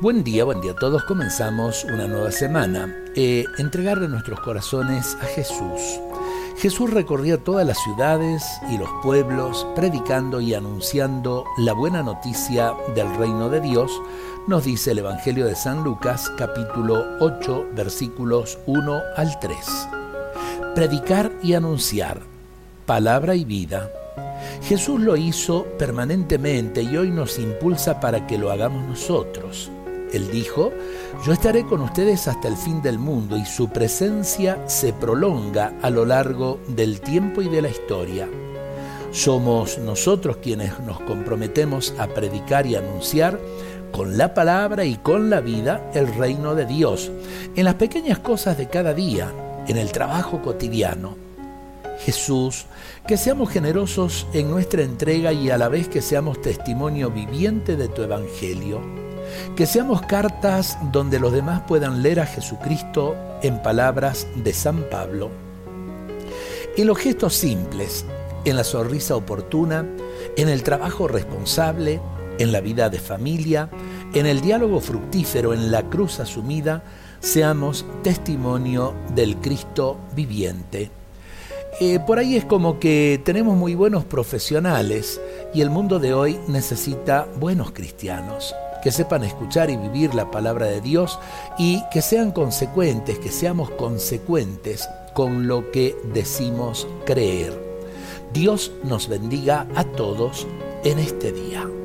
Buen día, buen día a todos. Comenzamos una nueva semana. Eh, entregarle nuestros corazones a Jesús. Jesús recorría todas las ciudades y los pueblos, predicando y anunciando la buena noticia del reino de Dios, nos dice el Evangelio de San Lucas capítulo 8 versículos 1 al 3. Predicar y anunciar, palabra y vida. Jesús lo hizo permanentemente y hoy nos impulsa para que lo hagamos nosotros. Él dijo, yo estaré con ustedes hasta el fin del mundo y su presencia se prolonga a lo largo del tiempo y de la historia. Somos nosotros quienes nos comprometemos a predicar y anunciar con la palabra y con la vida el reino de Dios, en las pequeñas cosas de cada día, en el trabajo cotidiano. Jesús, que seamos generosos en nuestra entrega y a la vez que seamos testimonio viviente de tu Evangelio que seamos cartas donde los demás puedan leer a Jesucristo en palabras de San Pablo. En los gestos simples, en la sonrisa oportuna, en el trabajo responsable, en la vida de familia, en el diálogo fructífero, en la cruz asumida, seamos testimonio del Cristo viviente. Eh, por ahí es como que tenemos muy buenos profesionales y el mundo de hoy necesita buenos cristianos que sepan escuchar y vivir la palabra de Dios y que sean consecuentes, que seamos consecuentes con lo que decimos creer. Dios nos bendiga a todos en este día.